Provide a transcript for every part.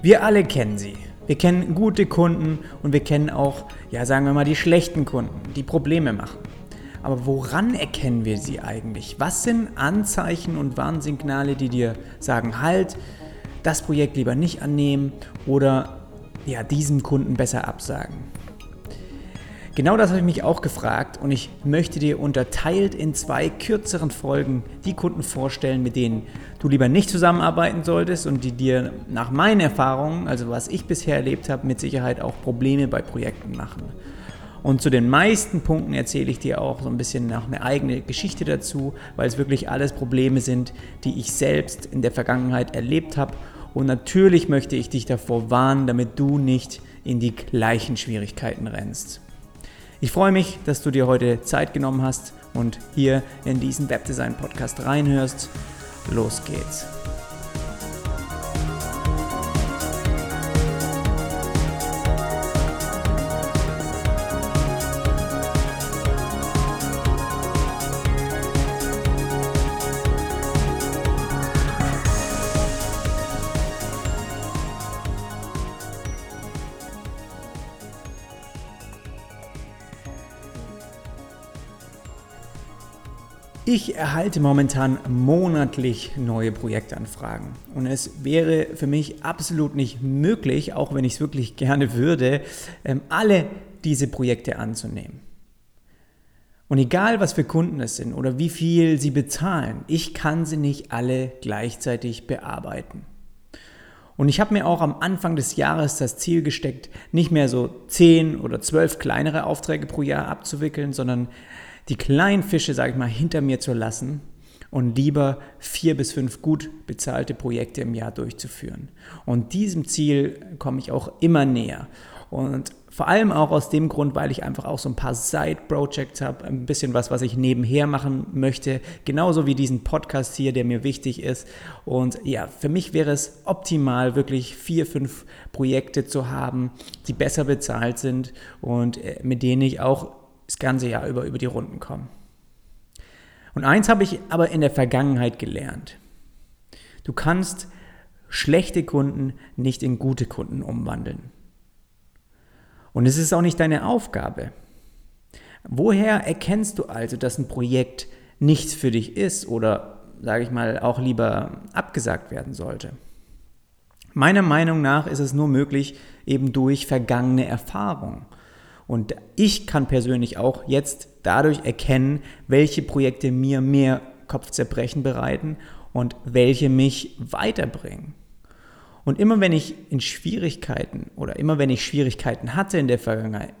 Wir alle kennen sie. Wir kennen gute Kunden und wir kennen auch, ja, sagen wir mal, die schlechten Kunden, die Probleme machen. Aber woran erkennen wir sie eigentlich? Was sind Anzeichen und Warnsignale, die dir sagen, halt, das Projekt lieber nicht annehmen oder ja, diesem Kunden besser absagen? Genau das habe ich mich auch gefragt und ich möchte dir unterteilt in zwei kürzeren Folgen die Kunden vorstellen, mit denen du lieber nicht zusammenarbeiten solltest und die dir nach meinen Erfahrungen, also was ich bisher erlebt habe, mit Sicherheit auch Probleme bei Projekten machen. Und zu den meisten Punkten erzähle ich dir auch so ein bisschen noch eine eigene Geschichte dazu, weil es wirklich alles Probleme sind, die ich selbst in der Vergangenheit erlebt habe. Und natürlich möchte ich dich davor warnen, damit du nicht in die gleichen Schwierigkeiten rennst. Ich freue mich, dass du dir heute Zeit genommen hast und hier in diesen Webdesign Podcast reinhörst. Los geht's. Ich erhalte momentan monatlich neue Projektanfragen und es wäre für mich absolut nicht möglich, auch wenn ich es wirklich gerne würde, ähm, alle diese Projekte anzunehmen. Und egal, was für Kunden es sind oder wie viel sie bezahlen, ich kann sie nicht alle gleichzeitig bearbeiten. Und ich habe mir auch am Anfang des Jahres das Ziel gesteckt, nicht mehr so 10 oder 12 kleinere Aufträge pro Jahr abzuwickeln, sondern die kleinen Fische, sage ich mal, hinter mir zu lassen und lieber vier bis fünf gut bezahlte Projekte im Jahr durchzuführen. Und diesem Ziel komme ich auch immer näher. Und vor allem auch aus dem Grund, weil ich einfach auch so ein paar Side-Projects habe, ein bisschen was, was ich nebenher machen möchte, genauso wie diesen Podcast hier, der mir wichtig ist. Und ja, für mich wäre es optimal, wirklich vier, fünf Projekte zu haben, die besser bezahlt sind und äh, mit denen ich auch das ganze Jahr über über die Runden kommen. Und eins habe ich aber in der Vergangenheit gelernt. Du kannst schlechte Kunden nicht in gute Kunden umwandeln. Und es ist auch nicht deine Aufgabe. Woher erkennst du also, dass ein Projekt nichts für dich ist oder, sage ich mal, auch lieber abgesagt werden sollte? Meiner Meinung nach ist es nur möglich eben durch vergangene Erfahrung. Und ich kann persönlich auch jetzt dadurch erkennen, welche Projekte mir mehr Kopfzerbrechen bereiten und welche mich weiterbringen. Und immer wenn ich in Schwierigkeiten oder immer wenn ich Schwierigkeiten hatte in der Vergangenheit,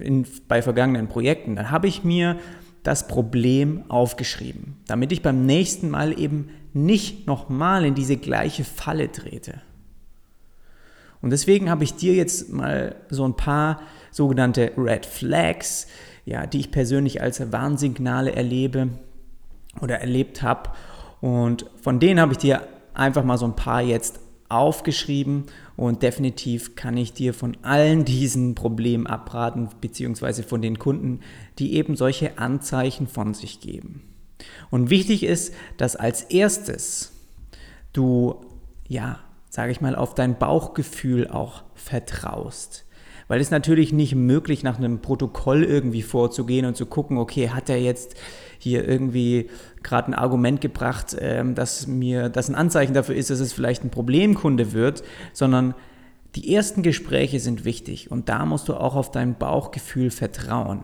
in, bei vergangenen Projekten, dann habe ich mir das Problem aufgeschrieben, damit ich beim nächsten Mal eben nicht nochmal in diese gleiche Falle trete. Und deswegen habe ich dir jetzt mal so ein paar sogenannte Red Flags, ja, die ich persönlich als Warnsignale erlebe oder erlebt habe. Und von denen habe ich dir einfach mal so ein paar jetzt aufgeschrieben und definitiv kann ich dir von allen diesen Problemen abraten, beziehungsweise von den Kunden, die eben solche Anzeichen von sich geben. Und wichtig ist, dass als erstes du, ja, sage ich mal, auf dein Bauchgefühl auch vertraust. Weil es natürlich nicht möglich, nach einem Protokoll irgendwie vorzugehen und zu gucken, okay, hat er jetzt hier irgendwie gerade ein Argument gebracht, ähm, dass mir das ein Anzeichen dafür ist, dass es vielleicht ein Problemkunde wird, sondern die ersten Gespräche sind wichtig und da musst du auch auf dein Bauchgefühl vertrauen.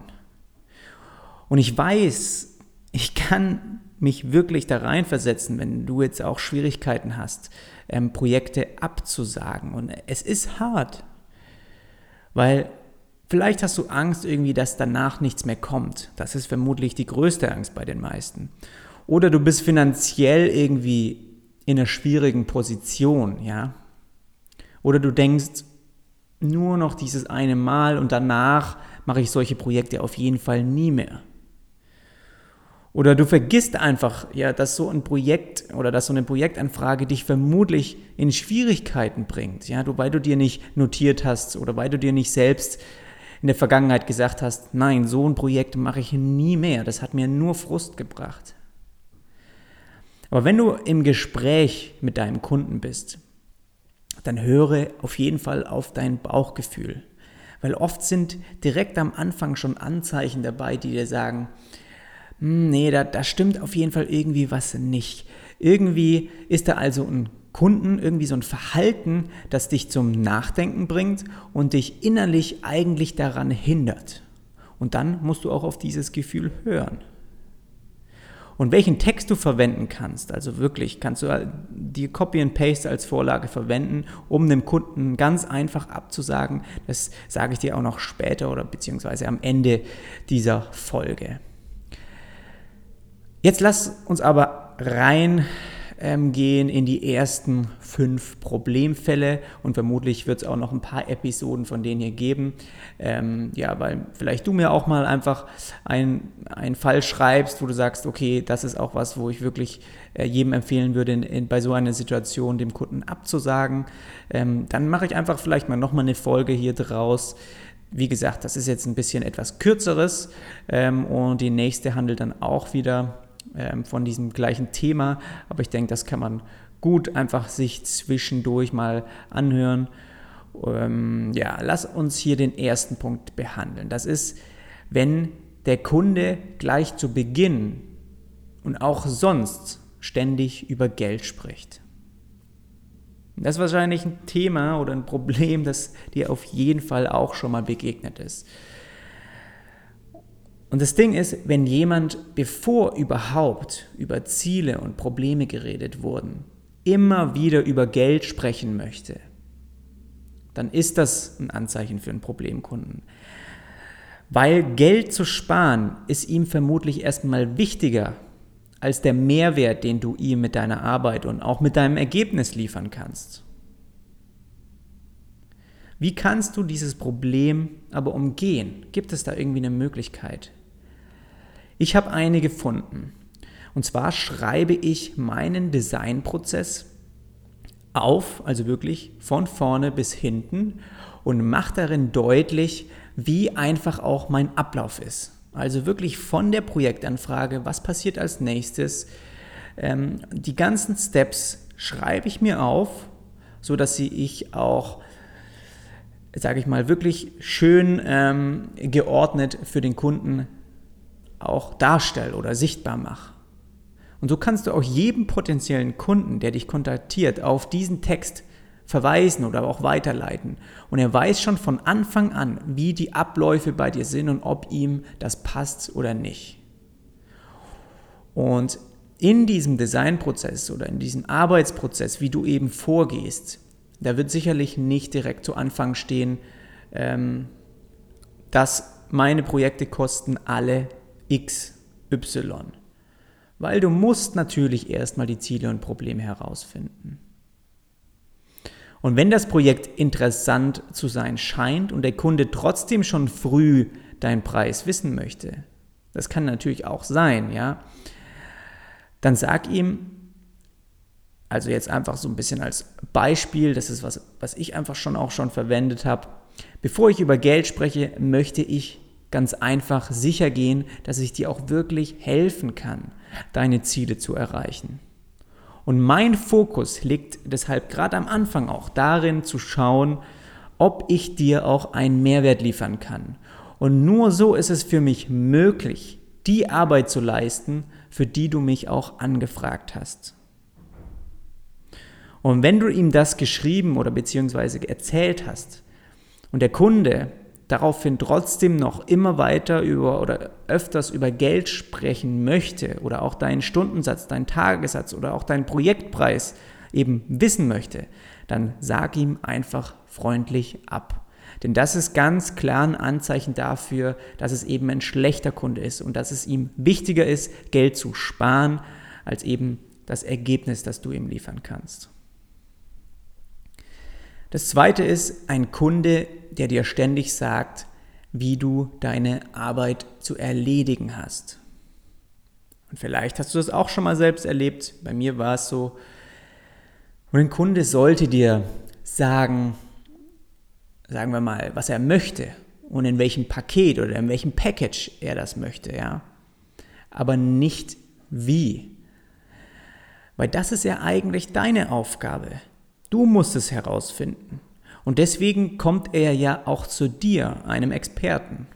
Und ich weiß, ich kann mich wirklich da reinversetzen, wenn du jetzt auch Schwierigkeiten hast, ähm, Projekte abzusagen. Und es ist hart. Weil vielleicht hast du Angst irgendwie, dass danach nichts mehr kommt. Das ist vermutlich die größte Angst bei den meisten. Oder du bist finanziell irgendwie in einer schwierigen Position, ja. Oder du denkst, nur noch dieses eine Mal und danach mache ich solche Projekte auf jeden Fall nie mehr. Oder du vergisst einfach, ja, dass so ein Projekt oder dass so eine Projektanfrage dich vermutlich in Schwierigkeiten bringt, ja, du, weil du dir nicht notiert hast oder weil du dir nicht selbst in der Vergangenheit gesagt hast, nein, so ein Projekt mache ich nie mehr, das hat mir nur Frust gebracht. Aber wenn du im Gespräch mit deinem Kunden bist, dann höre auf jeden Fall auf dein Bauchgefühl. Weil oft sind direkt am Anfang schon Anzeichen dabei, die dir sagen, nee, da, da stimmt auf jeden Fall irgendwie was nicht. Irgendwie ist da also ein Kunden irgendwie so ein Verhalten, das dich zum Nachdenken bringt und dich innerlich eigentlich daran hindert. Und dann musst du auch auf dieses Gefühl hören. Und welchen Text du verwenden kannst, also wirklich, kannst du die Copy and Paste als Vorlage verwenden, um dem Kunden ganz einfach abzusagen. Das sage ich dir auch noch später oder beziehungsweise am Ende dieser Folge. Jetzt lass uns aber rein ähm, gehen in die ersten fünf Problemfälle und vermutlich wird es auch noch ein paar Episoden von denen hier geben. Ähm, ja, weil vielleicht du mir auch mal einfach einen Fall schreibst, wo du sagst, okay, das ist auch was, wo ich wirklich äh, jedem empfehlen würde, in, in, bei so einer Situation dem Kunden abzusagen. Ähm, dann mache ich einfach vielleicht mal nochmal eine Folge hier draus. Wie gesagt, das ist jetzt ein bisschen etwas kürzeres ähm, und die nächste handelt dann auch wieder ähm, von diesem gleichen Thema. Aber ich denke, das kann man gut einfach sich zwischendurch mal anhören. Ähm, ja, lass uns hier den ersten Punkt behandeln. Das ist, wenn der Kunde gleich zu Beginn und auch sonst ständig über Geld spricht. Das ist wahrscheinlich ein Thema oder ein Problem, das dir auf jeden Fall auch schon mal begegnet ist. Und das Ding ist, wenn jemand, bevor überhaupt über Ziele und Probleme geredet wurden, immer wieder über Geld sprechen möchte, dann ist das ein Anzeichen für einen Problemkunden. Weil Geld zu sparen ist ihm vermutlich erstmal wichtiger als der Mehrwert, den du ihm mit deiner Arbeit und auch mit deinem Ergebnis liefern kannst. Wie kannst du dieses Problem aber umgehen? Gibt es da irgendwie eine Möglichkeit? Ich habe eine gefunden. Und zwar schreibe ich meinen Designprozess auf, also wirklich von vorne bis hinten und mache darin deutlich, wie einfach auch mein Ablauf ist. Also wirklich von der Projektanfrage, was passiert als nächstes. Ähm, die ganzen Steps schreibe ich mir auf, so dass sie ich auch, sage ich mal, wirklich schön ähm, geordnet für den Kunden auch darstelle oder sichtbar mache. Und so kannst du auch jedem potenziellen Kunden, der dich kontaktiert, auf diesen Text verweisen oder auch weiterleiten. Und er weiß schon von Anfang an, wie die Abläufe bei dir sind und ob ihm das passt oder nicht. Und in diesem Designprozess oder in diesem Arbeitsprozess, wie du eben vorgehst, da wird sicherlich nicht direkt zu Anfang stehen, ähm, dass meine Projekte kosten alle XY. Weil du musst natürlich erstmal die Ziele und Probleme herausfinden. Und wenn das Projekt interessant zu sein scheint und der Kunde trotzdem schon früh deinen Preis wissen möchte, das kann natürlich auch sein, ja, dann sag ihm, also jetzt einfach so ein bisschen als Beispiel, das ist was, was ich einfach schon auch schon verwendet habe. Bevor ich über Geld spreche, möchte ich ganz einfach sicher gehen, dass ich dir auch wirklich helfen kann, deine Ziele zu erreichen. Und mein Fokus liegt deshalb gerade am Anfang auch darin zu schauen, ob ich dir auch einen Mehrwert liefern kann. Und nur so ist es für mich möglich, die Arbeit zu leisten, für die du mich auch angefragt hast. Und wenn du ihm das geschrieben oder beziehungsweise erzählt hast und der Kunde daraufhin trotzdem noch immer weiter über oder öfters über Geld sprechen möchte oder auch deinen Stundensatz, deinen Tagessatz oder auch deinen Projektpreis eben wissen möchte, dann sag ihm einfach freundlich ab. Denn das ist ganz klar ein Anzeichen dafür, dass es eben ein schlechter Kunde ist und dass es ihm wichtiger ist, Geld zu sparen, als eben das Ergebnis, das du ihm liefern kannst. Das zweite ist ein Kunde, der dir ständig sagt, wie du deine Arbeit zu erledigen hast. Und vielleicht hast du das auch schon mal selbst erlebt. Bei mir war es so. Und ein Kunde sollte dir sagen, sagen wir mal, was er möchte und in welchem Paket oder in welchem Package er das möchte, ja. Aber nicht wie. Weil das ist ja eigentlich deine Aufgabe. Du musst es herausfinden. Und deswegen kommt er ja auch zu dir, einem Experten.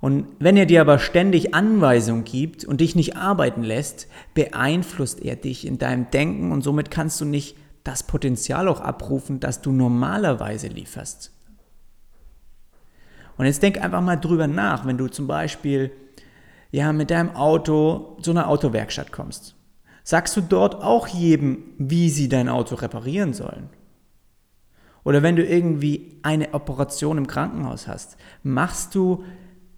Und wenn er dir aber ständig Anweisungen gibt und dich nicht arbeiten lässt, beeinflusst er dich in deinem Denken und somit kannst du nicht das Potenzial auch abrufen, das du normalerweise lieferst. Und jetzt denk einfach mal drüber nach, wenn du zum Beispiel ja, mit deinem Auto zu einer Autowerkstatt kommst. Sagst du dort auch jedem, wie sie dein Auto reparieren sollen? Oder wenn du irgendwie eine Operation im Krankenhaus hast, machst du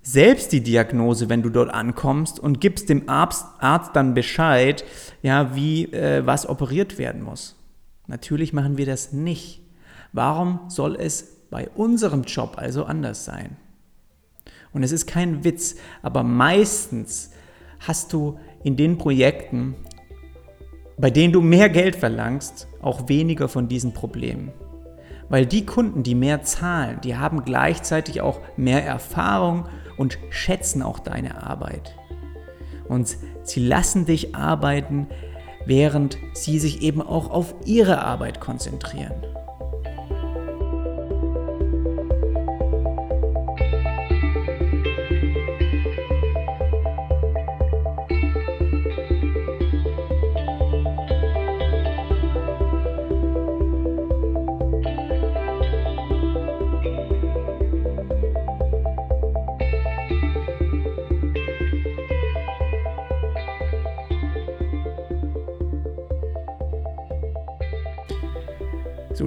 selbst die Diagnose, wenn du dort ankommst und gibst dem Arzt, Arzt dann Bescheid, ja, wie äh, was operiert werden muss. Natürlich machen wir das nicht. Warum soll es bei unserem Job also anders sein? Und es ist kein Witz, aber meistens hast du in den Projekten, bei denen du mehr Geld verlangst, auch weniger von diesen Problemen. Weil die Kunden, die mehr zahlen, die haben gleichzeitig auch mehr Erfahrung und schätzen auch deine Arbeit. Und sie lassen dich arbeiten, während sie sich eben auch auf ihre Arbeit konzentrieren.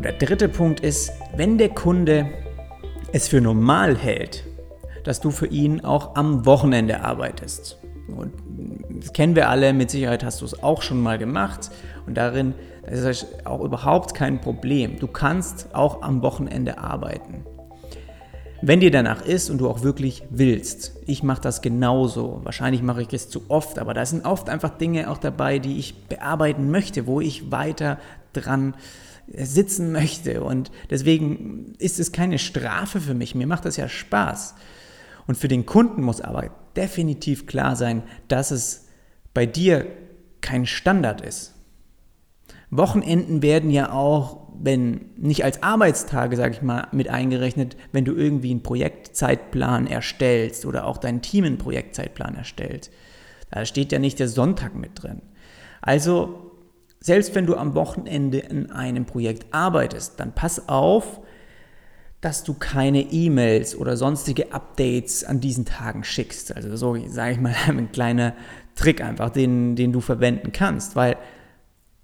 Der dritte Punkt ist, wenn der Kunde es für normal hält, dass du für ihn auch am Wochenende arbeitest. Und das kennen wir alle, mit Sicherheit hast du es auch schon mal gemacht und darin ist es auch überhaupt kein Problem. Du kannst auch am Wochenende arbeiten. Wenn dir danach ist und du auch wirklich willst. Ich mache das genauso. Wahrscheinlich mache ich es zu oft, aber da sind oft einfach Dinge auch dabei, die ich bearbeiten möchte, wo ich weiter dran sitzen möchte. Und deswegen ist es keine Strafe für mich. Mir macht das ja Spaß. Und für den Kunden muss aber definitiv klar sein, dass es bei dir kein Standard ist. Wochenenden werden ja auch, wenn nicht als Arbeitstage, sage ich mal, mit eingerechnet, wenn du irgendwie einen Projektzeitplan erstellst oder auch dein Team einen Projektzeitplan erstellt. Da steht ja nicht der Sonntag mit drin. Also selbst wenn du am Wochenende in einem Projekt arbeitest, dann pass auf, dass du keine E-Mails oder sonstige Updates an diesen Tagen schickst. Also so, sage ich mal, ein kleiner Trick einfach, den, den du verwenden kannst, weil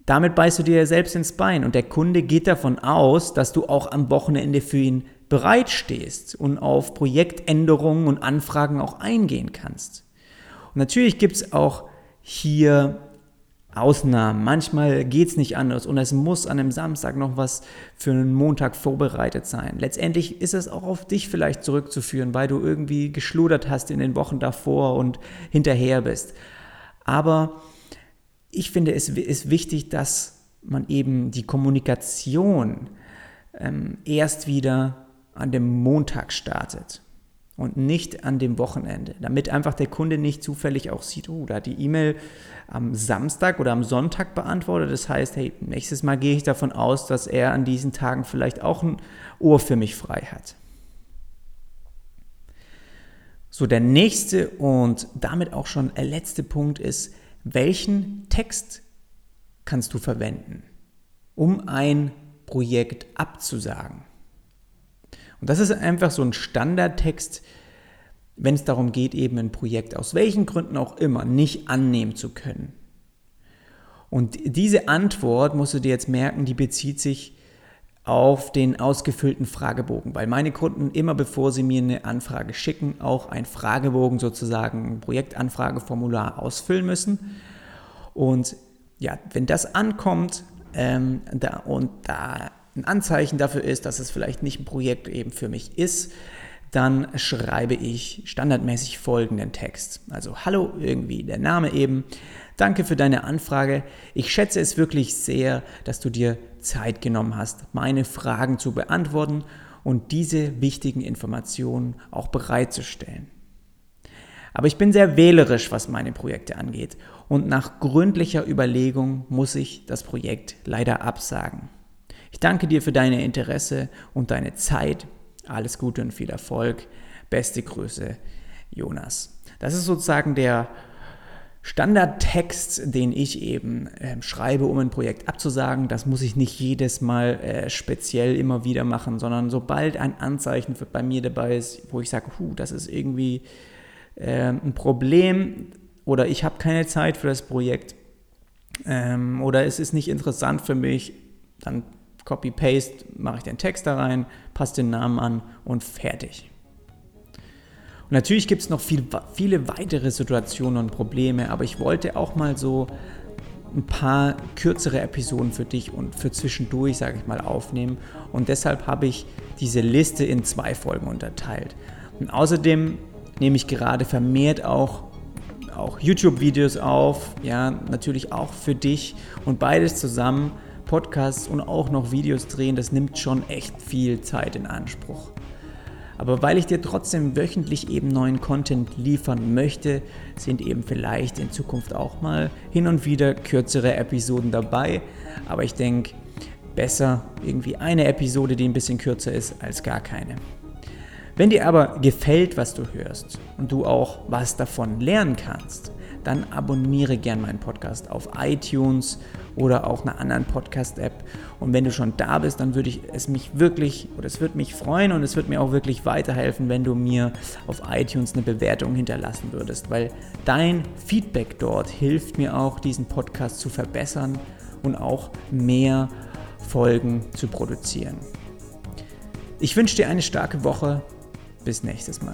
damit beißt du dir selbst ins Bein und der Kunde geht davon aus, dass du auch am Wochenende für ihn bereitstehst und auf Projektänderungen und Anfragen auch eingehen kannst. Und natürlich gibt es auch hier Ausnahmen. Manchmal geht es nicht anders und es muss an einem Samstag noch was für einen Montag vorbereitet sein. Letztendlich ist es auch auf dich vielleicht zurückzuführen, weil du irgendwie geschludert hast in den Wochen davor und hinterher bist. Aber ich finde, es ist wichtig, dass man eben die Kommunikation ähm, erst wieder an dem Montag startet und nicht an dem Wochenende, damit einfach der Kunde nicht zufällig auch sieht, oh, da hat die E-Mail am Samstag oder am Sonntag beantwortet. Das heißt, hey, nächstes Mal gehe ich davon aus, dass er an diesen Tagen vielleicht auch ein Ohr für mich frei hat. So, der nächste und damit auch schon der letzte Punkt ist, welchen Text kannst du verwenden, um ein Projekt abzusagen? Und das ist einfach so ein Standardtext, wenn es darum geht, eben ein Projekt aus welchen Gründen auch immer nicht annehmen zu können. Und diese Antwort, musst du dir jetzt merken, die bezieht sich auf den ausgefüllten Fragebogen, weil meine Kunden immer bevor sie mir eine Anfrage schicken, auch ein Fragebogen sozusagen, ein Projektanfrageformular ausfüllen müssen. Und ja, wenn das ankommt ähm, da, und da ein Anzeichen dafür ist, dass es vielleicht nicht ein Projekt eben für mich ist, dann schreibe ich standardmäßig folgenden Text. Also hallo irgendwie, der Name eben. Danke für deine Anfrage. Ich schätze es wirklich sehr, dass du dir Zeit genommen hast, meine Fragen zu beantworten und diese wichtigen Informationen auch bereitzustellen. Aber ich bin sehr wählerisch, was meine Projekte angeht und nach gründlicher Überlegung muss ich das Projekt leider absagen. Ich danke dir für deine Interesse und deine Zeit. Alles Gute und viel Erfolg. Beste Grüße, Jonas. Das ist sozusagen der Standardtext, den ich eben äh, schreibe, um ein Projekt abzusagen. Das muss ich nicht jedes Mal äh, speziell immer wieder machen, sondern sobald ein Anzeichen bei mir dabei ist, wo ich sage, huh, das ist irgendwie äh, ein Problem oder ich habe keine Zeit für das Projekt ähm, oder es ist nicht interessant für mich, dann Copy-Paste, mache ich den Text da rein, passe den Namen an und fertig. Und natürlich gibt es noch viel, viele weitere Situationen und Probleme, aber ich wollte auch mal so ein paar kürzere Episoden für dich und für zwischendurch, sage ich mal, aufnehmen. Und deshalb habe ich diese Liste in zwei Folgen unterteilt. Und außerdem nehme ich gerade vermehrt auch, auch YouTube-Videos auf, ja, natürlich auch für dich und beides zusammen, Podcasts und auch noch Videos drehen, das nimmt schon echt viel Zeit in Anspruch. Aber weil ich dir trotzdem wöchentlich eben neuen Content liefern möchte, sind eben vielleicht in Zukunft auch mal hin und wieder kürzere Episoden dabei. Aber ich denke, besser irgendwie eine Episode, die ein bisschen kürzer ist, als gar keine. Wenn dir aber gefällt, was du hörst und du auch was davon lernen kannst, dann abonniere gern meinen Podcast auf iTunes oder auch einer anderen Podcast-App. Und wenn du schon da bist, dann würde ich es mich wirklich, oder es würde mich freuen und es würde mir auch wirklich weiterhelfen, wenn du mir auf iTunes eine Bewertung hinterlassen würdest, weil dein Feedback dort hilft mir auch, diesen Podcast zu verbessern und auch mehr Folgen zu produzieren. Ich wünsche dir eine starke Woche. Bis nächstes Mal.